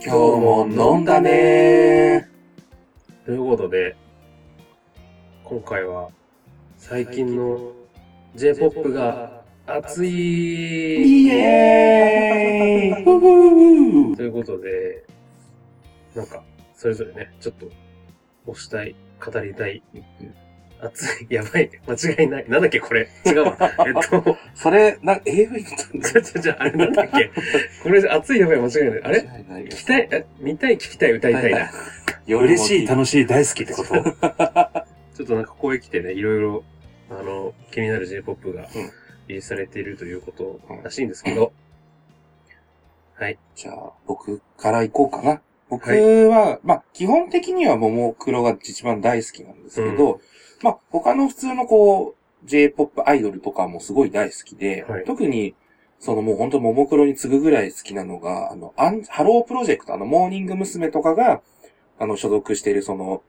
今日も飲んだね。ということで、今回は最近の J-POP が熱い。イエーイということで、なんか、それぞれね、ちょっと、押したい、語りたい、熱い、やばい、間違いない。なんだっけ、これ。違うわ。えっと、それ、な、AV のちょちょちょ、あれなんだっけ。これ、熱い、やばい、間違いない。あれ？聞きたい、え？見たい、聞きたい、歌いたいな。嬉しい、楽しい、大好きってこと？ちょっとなんかここへ来てね、いろいろ、あの、気になる J-POP がうん。リリースされているということらしいんですけど、はい。じゃあ、僕から行こうかな。僕はい。は、まあ、基本的にはももクロが一番大好きなんですけど、まあ、他の普通のこう、J-POP アイドルとかもすごい大好きで、はい特に、そのもう本当ももクロに次ぐぐらい好きなのが、あの、アンハロープロジェクト、あの、モーニング娘。とかが、あの、所属しているその、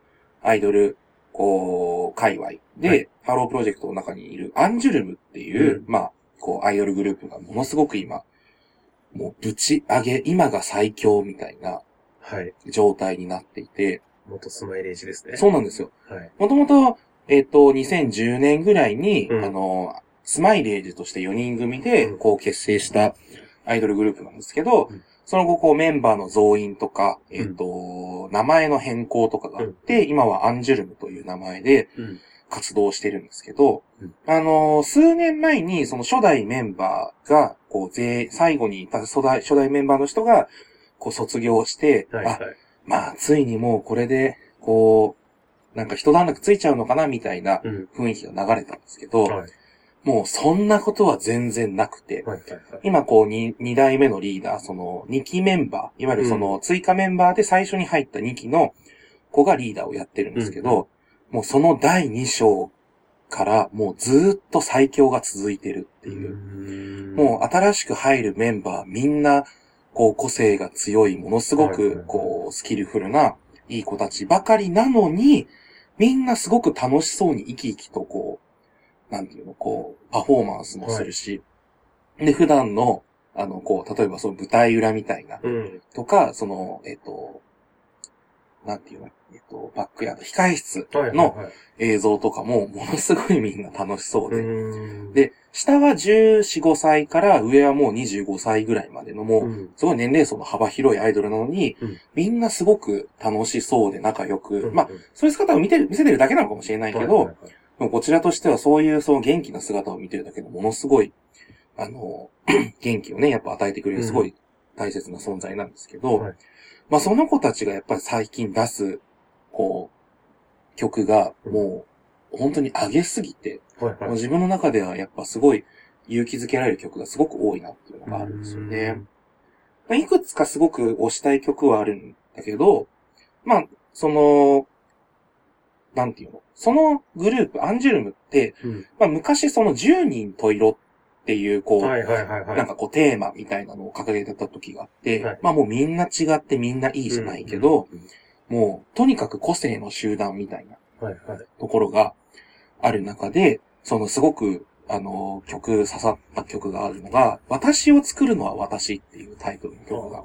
アイドル、こう、界隈で、はいハロープロジェクトの中にいるアンジュルムっていう、うんまあ、こう、アイドルグループがものすごく今、もうぶち上げ、今が最強みたいなはい。状態になっていて、元スマイレージですね。そうなんですよ。はい。もともと、えっ、と、2010年ぐらいに、うんあの、スマイレージとして4人組で、うんこう結成したアイドルグループなんですけど、うんその後、こうメンバーの増員とか、んえっ、と、名前の変更とかがあって、今はアンジュルムという名前でうん。活動してるんですけど、うんあの、数年前にその初代メンバーが、こう、ぜ最後にいた初代、初代メンバーの人が、こう卒業して、はい。はいあ、。まあ、ついにもうこれで、こう、なんか一段落ついちゃうのかな、みたいなうん。雰囲気が流れたんですけど、はい。もうそんなことは全然なくて、はい。はい。今こうに二代目のリーダー、その2期メンバー、いわゆるその追加メンバーで最初に入った2期の子がリーダーをやってるんですけど、もうその第2章からもうずーっと最強が続いてるっていう。もう新しく入るメンバーみんな、こう個性が強い、ものすごはいはいはいく、こう、スキルフルな、いい子たちばかりなのに、みんなすごく楽しそうに生き生きとこう、なんていうの、こう、パフォーマンスもするし、で、普段の、あの、こう、例えばその舞台裏みたいな、うん。とか、その、えっと、なんていうの、えっと、バックヤード、控室はい。のはい。映像とかも、ものすごいみんな楽しそうで、うん。で、下は14、5歳から上はもう25歳ぐらいまでのもう、うん、すごい年齢層の幅広いアイドルなのに、うん。みんなすごく楽しそうで仲良く、うんまあ、そういう姿を見てる、見せてるだけなのかもしれないけど、もこちらとしてはそういうその元気な姿を見てるだけでものすごい、あの、元気をね、やっぱ与えてくれるすごい大切な存在なんですけど、はい。まあその子たちがやっぱり最近出す、こう、曲がもう本当に上げすぎて、はいはい。もう自分の中ではやっぱすごい勇気づけられる曲がすごく多いなっていうのがあるんですよね。まあいくつかすごく推したい曲はあるんだけど、まあ、その、なんていうの？そのグループ、アンジュルムって、うん。まあ昔その10人と色っていう、こう。なんかこうテーマみたいなのを掲げてた時があって、はいまあもうみんな違ってみんないいじゃないけど、うん、もうとにかく個性の集団みたいなはいはい。ところがある中で、そのすごく、あの、曲、刺さった曲があるのが、私を作るのは私っていうタイトルの曲が。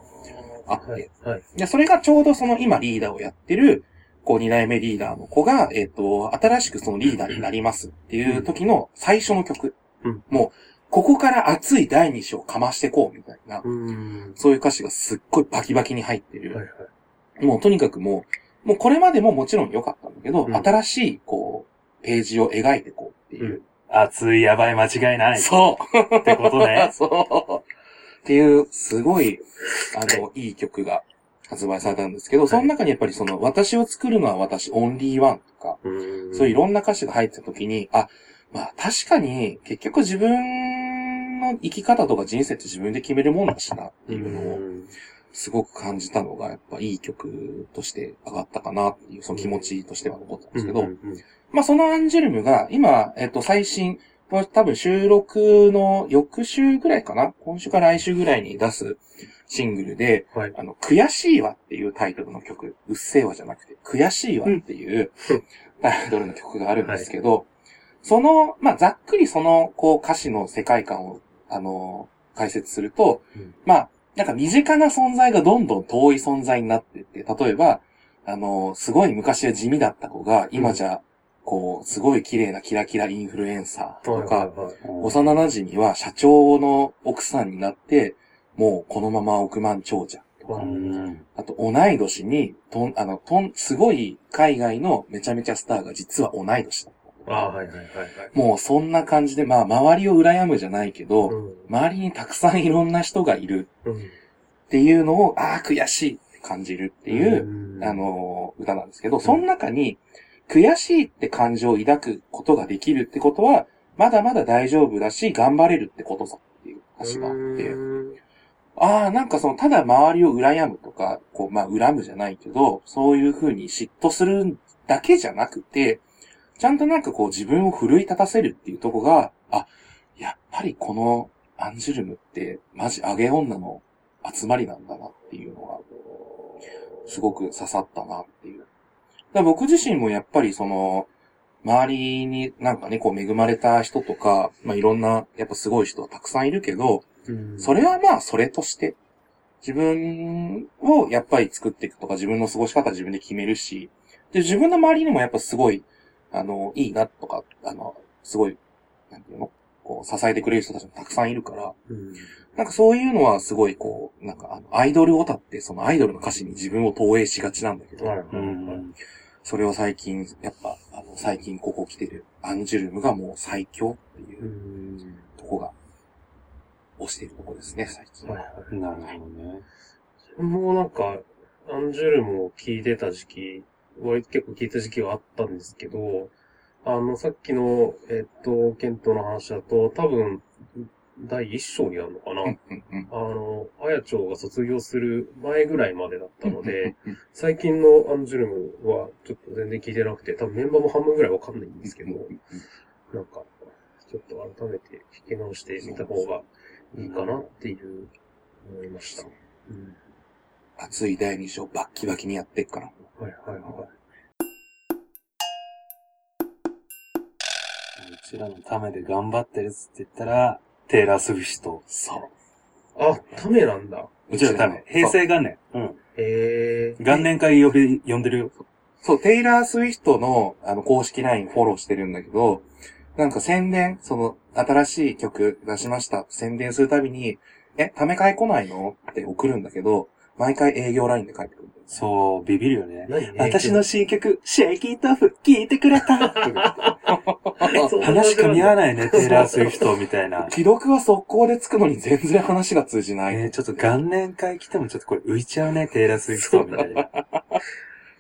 あってはい。はい。で、それがちょうどその今リーダーをやってる、こう二代目リーダーの子が、えっ、と、新しくそのリーダーになりますっていう時の最初の曲。うんもう、ここから熱い第二章かましてこうみたいな、うん。そういう歌詞がすっごいバキバキに入ってる。もうとにかくもう、もうこれまでももちろん良かったんだけど、うん。新しい、こう、ページを描いてこうっていう。熱い、やばい、間違いない。そう。ってことね。そう。っていう、すごい、あの、いい曲が発売されたんですけど、その中にやっぱりその、私を作るのは私、オンリーワンとか、うん。そういういろんな歌詞が入ってた時に、あ、まあ確かに、結局自分の生き方とか人生って自分で決めるもんだしなっていうのを、んすごく感じたのが、やっぱいい曲として上がったかなっていう、その気持ちとしては残ったんですけど、まあそのアンジュルムが、今、えっと、最新、多分収録の翌週ぐらいかな今週か来週ぐらいに出すシングルで、はい。あの、悔しいわっていうタイトルの曲、うっせぇわじゃなくて、悔しいわっていうタイトルの曲があるんですけど、その、まあ、ざっくりその、こう、歌詞の世界観を、あの、解説すると、うん。まあ、なんか身近な存在がどんどん遠い存在になってって、例えば、あの、すごい昔は地味だった子が、今じゃ、こう、すごい綺麗なキラキラインフルエンサーとか、幼馴染は社長の奥さんになって、もうこのまま億万長者とか、うん。あと同い年に、とん、あの、とん、すごい海外のめちゃめちゃスターが実は同い年だ。ああ、はいはいはいはい。もうそんな感じで、まあ周りを羨むじゃないけど、うん。周りにたくさんいろんな人がいるうん。っていうのを、ああ、悔しいって感じるっていう、うんあ、の、歌なんですけど、その中に、悔しいって感情を抱くことができるってことは、まだまだ大丈夫だし、頑張れるってことさっていう話があって、うんああ、なんかその、ただ周りを羨むとか、こう、まあ、恨むじゃないけど、そういう風に嫉妬するだけじゃなくて、ちゃんとなんかこう自分を奮い立たせるっていうとこが、あ、やっぱりこのアンジュルムって、マジ上げ女の集まりなんだなっていうのが、すごく刺さったなっていう。だ僕自身もやっぱりその、周りになんかね、こう恵まれた人とか、まあ、いろんな、やっぱすごい人はたくさんいるけど、うんそれはまあ、それとして、自分をやっぱり作っていくとか、自分の過ごし方は自分で決めるし、で、自分の周りにもやっぱすごい、あの、いいなとか、あの、すごい、なんていうの？こう、支えてくれる人たちもたくさんいるから、うんなんかそういうのはすごいこう、なんかあの、アイドルオタってそのアイドルの歌詞に自分を投影しがちなんだけど。それを最近、やっぱ、あの、最近ここ来てるアンジュルムがもう最強っていううんとこが、押しているとこですね、最近は。なるほどね。もうなんか、アンジュルムを聞いてた時期、割と結構聞いた時期はあったんですけど、あの、さっきの、えっと、ケントの話だと、多分、第一章になるのかな、うんうんうんあの、あやちょうが卒業する前ぐらいまでだったので、うんうん最近のアンジュルムはちょっと全然聞いてなくて、多分メンバーも半分ぐらいわかんないんですけど、うんうんうんなんか、ちょっと改めて聞き直してみた方がいいかなっていう、思いました。うん。熱い第二章バッキバキにやってっから。はいはいはい。うちらのためで頑張ってるっつって言ったら、テイラー・スウィフト。そう。あ、ためなんだ。うちらのため。平成元年。うん。へえ。元年会呼び、呼んでるよ。そう、テイラー・スウィフトの、あの、公式 LINE フォローしてるんだけど、なんか宣伝、その、新しい。曲出しました。宣伝するたびに、え、ため会来ない。のって送るんだけど、毎回営業 LINE で返ってくる。そう、ビビるよね。何？私の新曲、シェイキートオフ、聞いてくれた そんな話噛み合わない。ね、テイラー・スウィフトみたいな。既読は速攻でつくのに全然話が通じない。えーちょっと元年会来てもちょっとこれ浮いちゃうね、テイラー・スウィフトみたいな。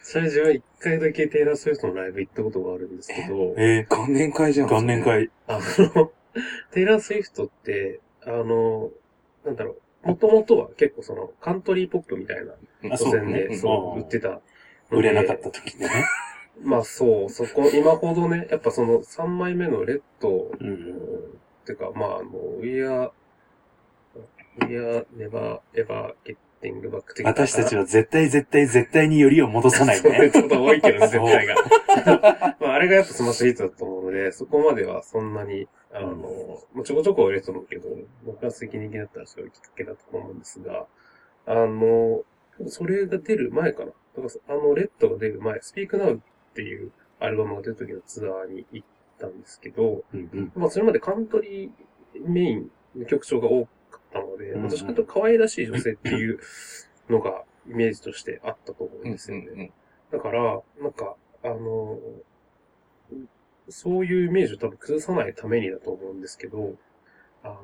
それ自分一回だけテイラー・スウィフトのライブ行ったことがあるんですけど、え元年会じゃー、ん。元年会。あの、テイラー・スウィフトって、あの、なんだろう、もともとは結構その、カントリーポップみたいなあ路線で、うんそう、うん売ってた。売れなかった時ね。まあそう、そこ、今ほどね、やっぱその3枚目のレッド、うんてか、まあ、あの、We are, We are never ever getting 私たちは絶対絶対絶対によりを戻さない そういうね。こと多いけどね、絶対が。まあ、あれがやっぱスマッシュヒットだと思うので、そこまではそんなに、あの、まあちょこちょこは売れると思うけど、爆発的人気だったらそういうきっかけだと思うんですが、あの、それが出る前かな。だから、あの、 Red が出る前、Speak Now っていうアルバムが出る時のツアーに行ったんですけど、うんうんまあ、それまでカントリーメインの曲調が多かったので、うんうんかと可愛らしい女性っていうのがイメージとしてあったと思うんですよね。だから、なんか、あの、そういうイメージを多分崩さないためにだと思うんですけど、あの、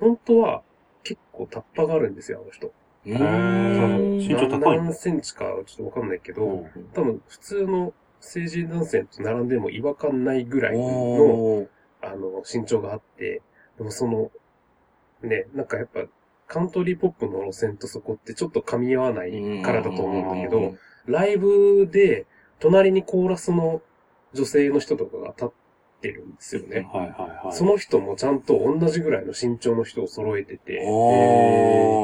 本当は結構タッパがあるんですよ、あの人。うん。うん。身長高い何センチかはちょっとわかんないけど、うん多分普通の成人男性と並んでも違和感ないぐらいのあの、身長があって、でもその、ね、なんかやっぱ、カントリーポップの路線とそこってちょっと噛み合わないからだと思うんだけど、ライブで、隣にコーラスの女性の人とかが立ってるんですよね。はいはいはい。その人もちゃんと同じぐらいの身長の人を揃えてて、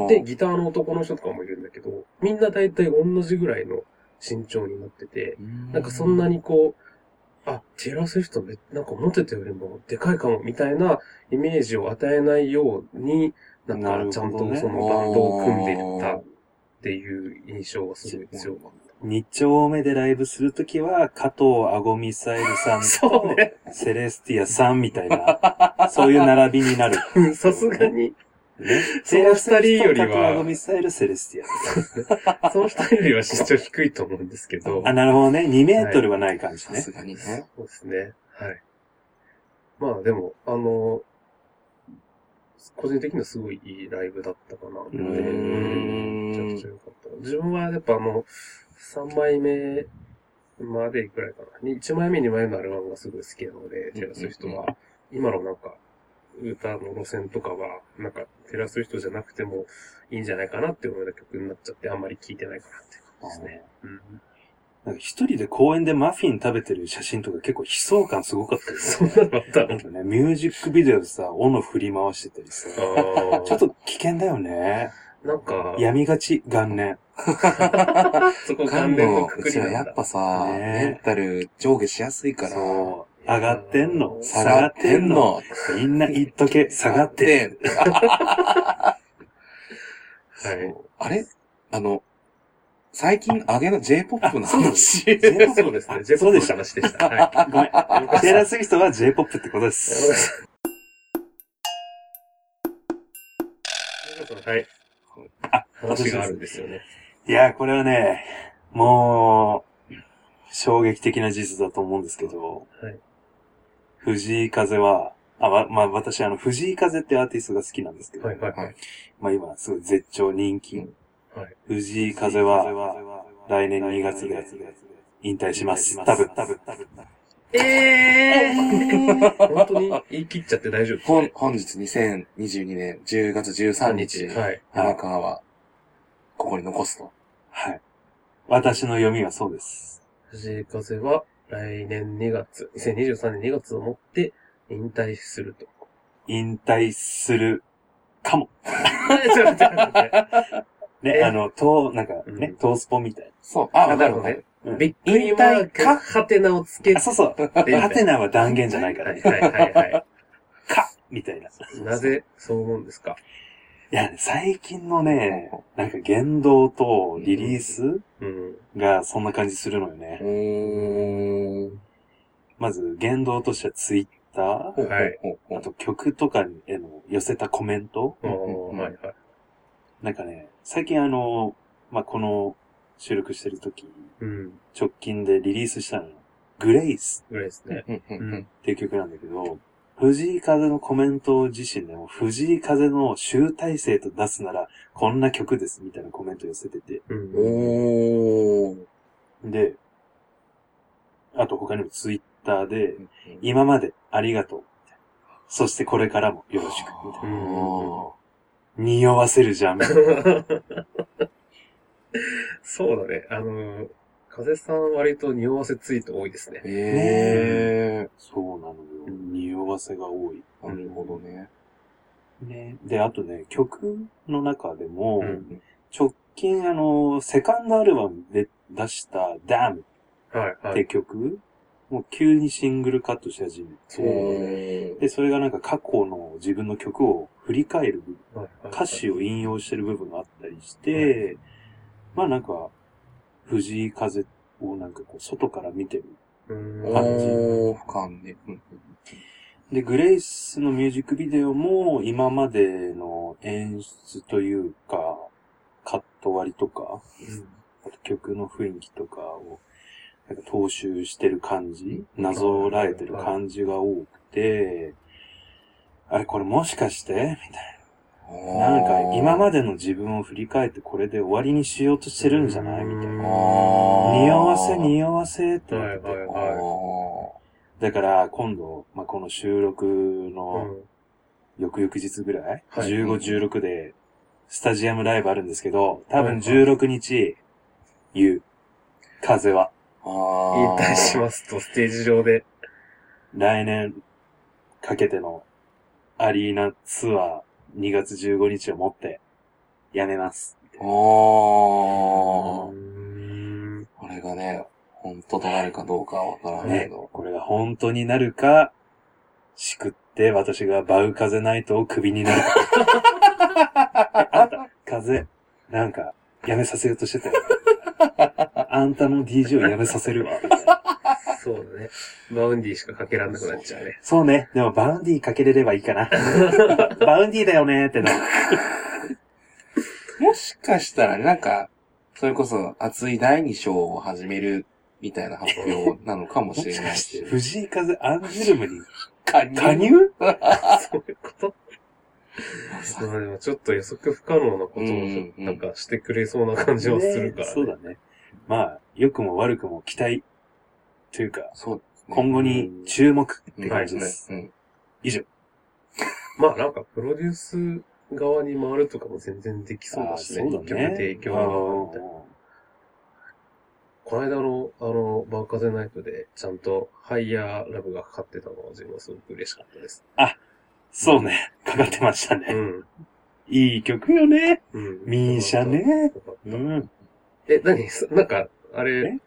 で、ギターの男の人とかもいるんだけど、みんな大体同じぐらいの身長になってて、なんかそんなにこう、あ、テイラー・スウィフトめ、なんか思ってたよりもでかいかも、みたいなイメージを与えないように、なんかちゃんとそのバンドを組んでいったっていう印象がすごい強かっ二丁目でライブするときは、加藤アゴミサイルさんた。そうと、ね。セレスティアさんみたいな、そういう並びになる。うんさすがに、ね。その二人よりは加藤アゴミサイル、セレスティア。その二人よりは身長低いと思うんですけど。あ、なるほどね。2メートルはない感じね。さすがにね。そうですね。はい。まあでも、あの、個人的にはすごいいいライブだったかなって。うーんめちゃくちゃ良かった。自分はやっぱあの、3枚目までぐらいかな。1枚目、2枚目のアルバムがすごい好きなので、テラスウィフトは、今のなんか、歌の路線とかは、なんか、テラスウィフトじゃなくてもいいんじゃないかなって思うような曲になっちゃって、あんまり聴いてないかなっていう感じですね。うん。なんか一人で公園でマフィン食べてる写真とか結構悲壮感すごかったよ そんなのあったのね、ミュージックビデオでさ、斧振り回してたりさ、あちょっと危険だよね。なんか、闇がち、元年。そこガン関連のの、くくりなんだ。うちはやっぱさ、ねメンタル上下しやすいから、そう。上がってんの？下がってんの？みんな言っとけ、下がってん。はい。あれ？あの、最近上げの J-POP の話。そうですね。ジ ェそうでしたの話でした。はい。ごめん。テイラー・スウィフトは J-POP ってことです。はい。あ話があるんですよね。いや、これはね、もう、衝撃的な事実だと思うんですけど、はい藤井風は、あ、ま、まあ、私、あの、藤井風ってアーティストが好きなんですけど、はいはいはい。まあ今、すごい絶頂人気。うんはい藤井風は、来年2月で引退します。多分、多分、多分。ええー、本当に言い切っちゃって大丈夫です本、本日2022年10月13日、はい。山川は、ここに残すと。はい。私の読みはそうです。藤井風は来年2月、2023年2月をもって引退すると。引退するかも。ちょっと待って待ってね、えあの、トー、なんかうんね、トースポみたいそう。あ、あわかるわかる。うんびっくりマかハテナをつけな。あ、そうそう。て、ハテナは断言じゃないからね。はいはいはいはい。かみたいな。いなぜそう思うんですか？や、最近のね、なんか言動とリリースうん。がそんな感じするのよね。うーん。まず、言動としてはツイッター、はいあと曲とかへの寄せたコメントはいはい。なんかね、最近あの、まあ、この収録してる時、うん。直近でリリースしたのよ。グレイスぐらいですね。うんうんうんっていう曲なんだけど、藤井風のコメント自身でも、藤井風の集大成と出すなら、こんな曲ですみたいなコメント寄せてて。うん。おー。で、あと他にもツイッターで、今までありがとう。そしてこれからもよろしく。みたいなうん匂わせるじゃん。そうだね。あの、風さん割と匂わせツイート多いですね。えそうなのよ。匂わせが多い。ー。なるほどね。ね。で、あとね、曲の中でも、うん直近あの、セカンドアルバムで出したダムってはいはい。曲、もう急にシングルカットし始めそうて、で、それがなんか過去の自分の曲を振り返る部分はいはい歌詞を引用してる部分があったりして、まあなんか、藤井風をなんかこう、外から見てる。うん。感じ。おー、俯瞰ね。うん。で、グレイスのミュージックビデオも今までの演出というか、カット割りとか、あと曲の雰囲気とかを、なんか踏襲してる感じ、なぞらえてる感じが多くて、あれこれもしかして？みたいうんな。なんか今までの自分を振り返ってこれで終わりにしようとしてるんじゃないみたいな。匂わせ匂わせってなってて。はいはいあはーだから今度、まあ、この収録い。のうん翌々日ぐらい、はい15、16でスタジアムライブあるんですけど、多分はいはい16日、言う。風は。あ引退しますと、ステージ上で。来年かけてのアリーナツアー2月15日をもってやめます。あー。ん。これがね、本当となるかどうかはわからないけど。これが本当になるか、しくって私がバウ風ナイトをクビになるか。あんた、風、なんか、やめさせようとしてたよ。あんたの DJ をやめさせるわ。みたいなそうだね。バウンディしかかけらんなくなっちゃうね。そうね。でもバウンディかけれればいいかな。バウンディだよねってなる。もしかしたらね、なんか、それこそ熱い第2章を始めるみたいな発表なのかもしもれないし 藤井風アンジュルムに加入？加入？そういうこと？まあでもちょっと予測不可能なことをうんうんなんかしてくれそうな感じはするから、ねそうだね。まあ、良くも悪くも期待というか、そう、今後に注目って感じです。うん。まあなんかプロデュース側に回るとかも全然できそうだしね。そうだね。曲提供側みたいな。この間の、あの、バーカゼナイトで、ちゃんとハイヤーラブがかかってたのは自分はすごく嬉しかったです。そうね。かかってましたね。うん。いい曲よね。うん。ミーシャね。よかっうた。ん。え、何？そなんか、あえ？れ、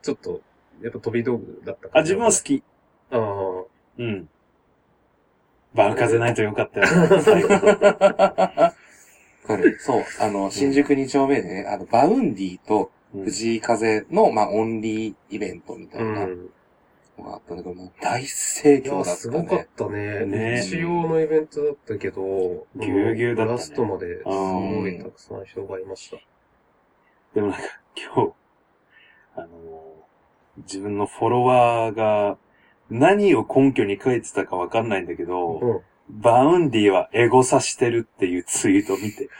ちょっと、やっぱ飛び道具だったかあ、自分は好き。ああ。うん。バウ風ないとよかったよ。最後わかる。そう。あの、新宿2丁目でね、あの、バウンディとうん藤井風の、まあ、オンリーイベントみたう。いなんのがあったんだけど、もう大盛いや、況だったすごかっね。たね。ね日曜のイベントだったけど、ぎゅうぎゅうだったねラストまですごいたくさん人がいました。でもなんか、今日、あのー自分のフォロワーが、何を根拠に書いてたかわかんないんだけど、うん。バウンディはエゴサしてるっていうツイートを見て、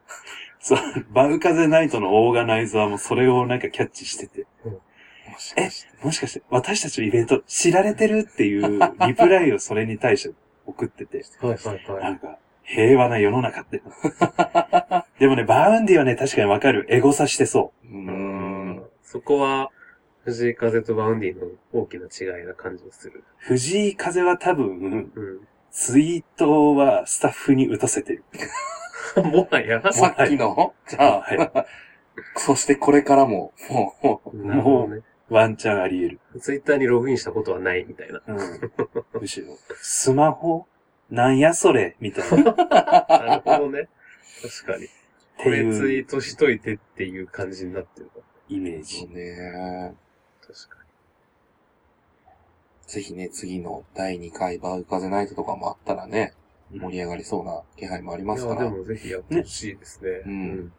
そう、バウ風ナイトのオーガナイザーもそれをなんかキャッチしてて、もしかして。もしかして私たちのイベント知られてるっていうリプライをそれに対して送ってて、はいはいは。ないんか平和な世の中って。でもね、バウンディはね、確かにわかる。エゴサしてそうー。うんん。そこは、藤井風とバウンディの大きな違いな感じがする。う。藤井風は多分、うん。ツイートはスタッフに打たせてる。もはや、さっきの、じゃあ、はそしてこれからも、もう、もうなるほどね。ワンチャンあり得る。ツイッターにログインしたことはないみたいな。うん。むしろ、スマホなんやそれみたいな。っなるほどね。確かに。こてれツいうイートしといてっていう感じになってるか。イメージそう。ね。確かぜひね、次の第2回バウ風ナイトとかもあったらね、盛り上がりそうな気配もありまに。いや、すから。でもぜひやってほしいですね。うん。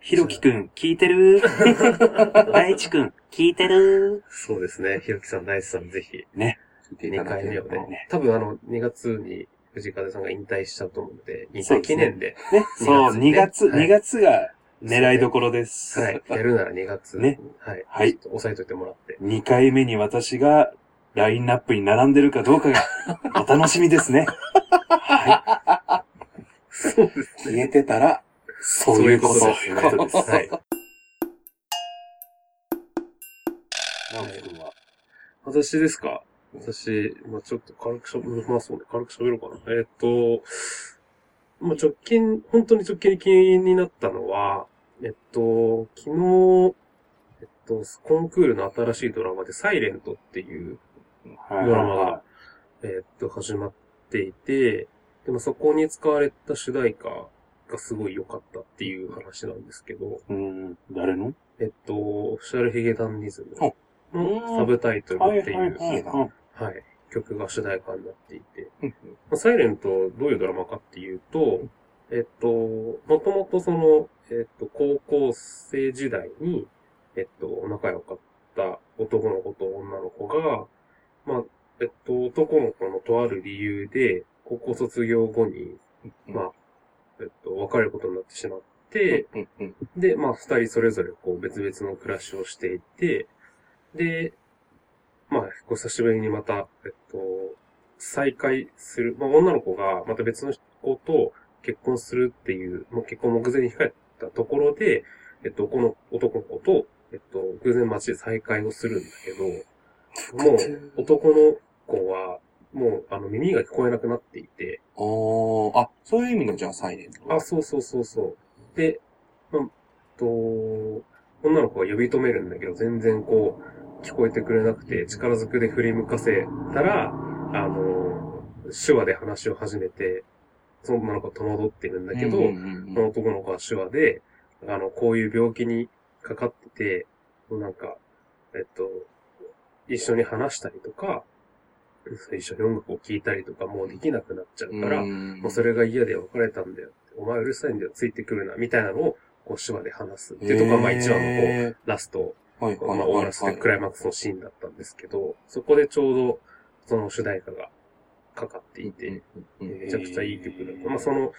ひろきくん、聞いてる？大地くん、聞いてる？そうですね。ひろきさん、大地さん、ぜひ、聞いていた2だければ回目をね。多分あの、2月に藤風さんが引退しちゃうと思うので、2回そうですね。記念で、ね、そう、2 2月、月ね2月が狙いどころです。はい。やるなら2月。ね。はい。はい押さえといてもらって。2回目に私がラインナップに並んでるかどうかが お楽しみですね。はそうです消えてたら、そういうことそういうことですはい。い。直樹くんは？私ですか？私、まあちょっと軽くしゃべ、まあそうね、軽く喋ろうかな。えーっと、まあ直近、本当に直近に気になったのは、えっと、昨日、えっと、コンクールの新しいドラマで、サイレントっていうはいドラマが、えっと、始まっていて、でもそこに使われた主題歌がすごい良かったっていう話なんですけど、うん、誰の？えっと、オフィシャルヒゲダンディズムのうん。サブタイトルっていう、はいはいはい。はい、曲が主題歌になっていて、サイレントどういうドラマかっていうと、えっと、もともとその、えっと、高校生時代に、えっと、仲良かった男の子と女の子が、まあ、えっと、男の子のとある理由で、高校卒業後に、まあ、えっと、別れることになってしまって、で、まあ、二人それぞれこう別々の暮らしをしていて、で、まあ、こう久しぶりにまた、えっと、再会する、まあ、女の子がまた別の子と結婚するっていう、もう結婚目前に控えたところで、えっと、この男の子と、えっと、偶然街で再会をするんだけど、もう 男の子は、もう、あの、耳が聞こえなくなっていて、おー、あ、そういう意味のじゃあサイレント。あ、そうそうそうそう。で、まあ、と、女女の子が呼び止めるんだけど、全然こう、聞こえてくれなくて、力ずくで振り向かせたら、あの、手話で話を始めて、その女の子は戸惑ってるんだけど、うんうんその男の子は手話で、あの、こういう病気にかかってて、なんか、えっと、一緒に話したりとか、一緒に音楽を聴いたりとかもうできなくなっちゃうから、うんもうそれが嫌で別れたんだよ。お前うるさいんだよ、ついてくるな、みたいなのを、こう手話で話すっていうとこが、まあ一話のこう、へラスト、ーはいはい。まあ終わらせてクライマックスのシーンだったんですけど、そこでちょうど、その主題歌がかかっていて、めちゃくちゃいい曲だ。まあその、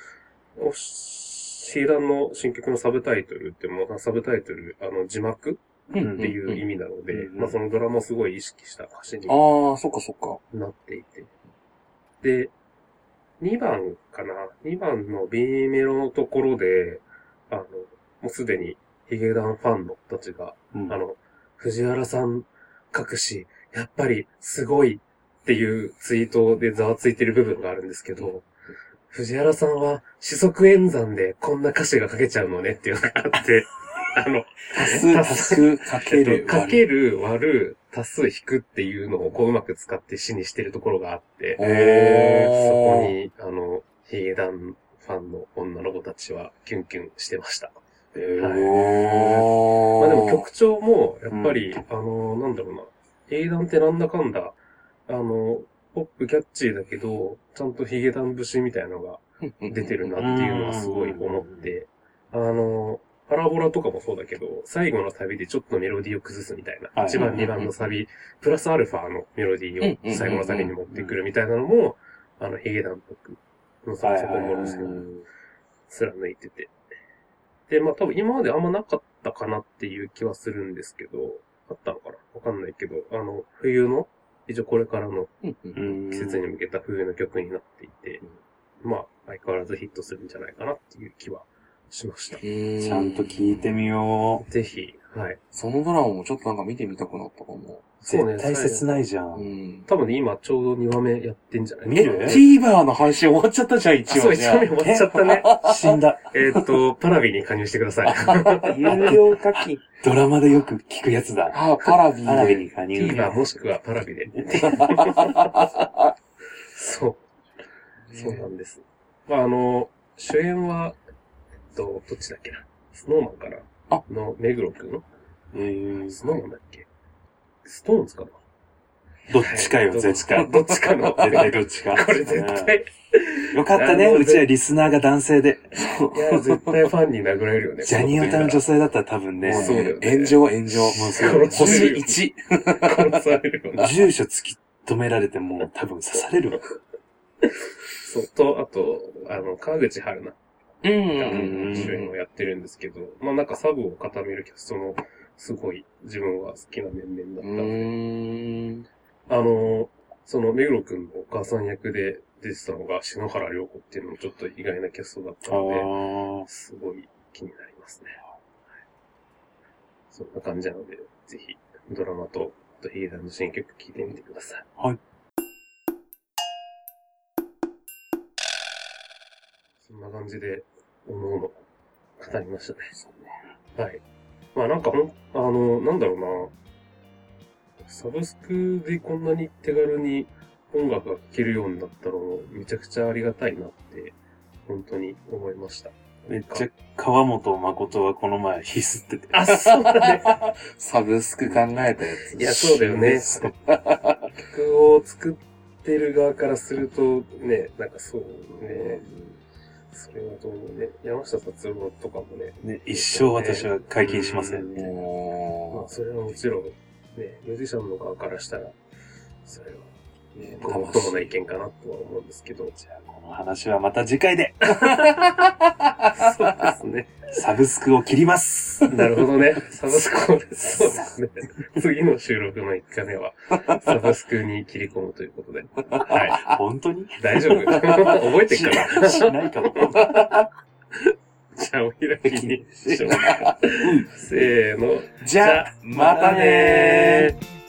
おシーランの新曲のサブタイトルってもう、サブタイトル、あの字幕うんっていう意味なので、うんまあそのドラマをすごい意識した歌詞にああ、そっかそっか。なっていて。で、2番かな ?2 番の B メロのところで、あの、もうすでにヒゲダンファンのたちが、うんあの、藤原さん隠し、やっぱりすごいっていうツイートでざわついてる部分があるんですけど、藤原さんは四則演算でこんな歌詞が書けちゃうのねっていうのがあって、あの、足す、足す、かけるえっと、かける、割る、足す、引くっていうのをこううまく使って詩にしてるところがあって、へそこーに、あの、ヒゲダンファンの女の子たちはキュンキュンしてました。えはい。まあでも曲調も、やっぱり、あの、なんだろうな、ヒゲダンってなんだかんだ、あの、ポップキャッチーだけど、ちゃんとヒゲダン節みたいなのが 出てるなっていうのはすごい思って、あの、パラボラとかもそうだけど、最後のサビでちょっとメロディーを崩すみたいな。はい。1番、2番のサビ、プラスアルファのメロディーを最後のサビに持ってくるみたいなのも、あの、ヒゲダンっぽく、のそこもろそう貫いてて。で、まあ多分今まであんまなかったかなっていう気はするんですけど、あったのかな？わかんないけど、あの、冬の、一応これからのうんうん季節に向けた冬の曲になっていて、まあ相変わらずヒットするんじゃないかなっていう気はしました。ちちゃんと聞いてみよう。ぜひ、はい。そのドラマもちょっとなんか見てみたくなったかも。そうね絶対切ないじゃ。うん。ん。多分ね、今ちょうど2話目やってんじゃない？見る？え TVer の配信終わっちゃったじゃん、あ、一応。そう、一話目終わっちゃったね。死んだ。えーっと、パラビに加入してください。有料課金。ドラマでよく聞くやつだ。あ、パラビアラビで。に加入。TVer もしくはパラビで。そう。そうなんです。まあ、あの、主演は、えっと、どっちだっけな。スノーマンかなあの、目黒くん？えースノーマンだっけ？ストーンズかな？どっちかよ、絶対。どっちかの。絶対どっちか。これ絶対、うん。よかったね、うちはリスナーが男性で。いや、絶対ファンに殴られるよね。ジャニオタの女性だったら多分ね、そうだよね炎上、炎上。もうそれ殺されるよ星1。殺される。住所突き止められてもう多分刺されるわ。そう、と、あと、あの、川口春奈うん主演をやってるんですけど、まあなんかサブを固めるキャストも、すごい自分は好きな面々だったうので。あの、その、目黒くんのお母さん役で出てたのが篠原涼子っていうのもちょっと意外なキャストだったあのーで、すごい気になりますね。はいそんな感じなので、ぜひ、ドラマと、あとヒゲダンの新曲聴いてみてください。はい。そんな感じで、おのおの語りましたね。はい。まあなんかほん、あの、なんだろうな。サブスクでこんなに手軽に音楽が聴けるようになったのもめちゃくちゃありがたいなって、本当に思いました。めっちゃ川本誠はこの前ヒスってて。あ、そうだね。サブスク考えたやつ。いや、そうだよね。曲を作ってる側からすると、ね、なんかそうね。それはどうもね、山下達郎とかもね、ね、一生私は解禁しません。まもあ、それはもちろん、ね、ミュージシャンの側からしたら、それは、う、ね、ごもっともな意見かなとは思うんですけど。じゃあ、この話はまた次回で、そうですね。サブスクを切ります。なるほどね。サブスクを、そうですね。次の収録の1回目は、サブスクに切り込むということで。は本当に？い。大丈夫覚えてっかな？しないかも。じゃあ、お開きにしようか。せーの。じゃあ、またねー。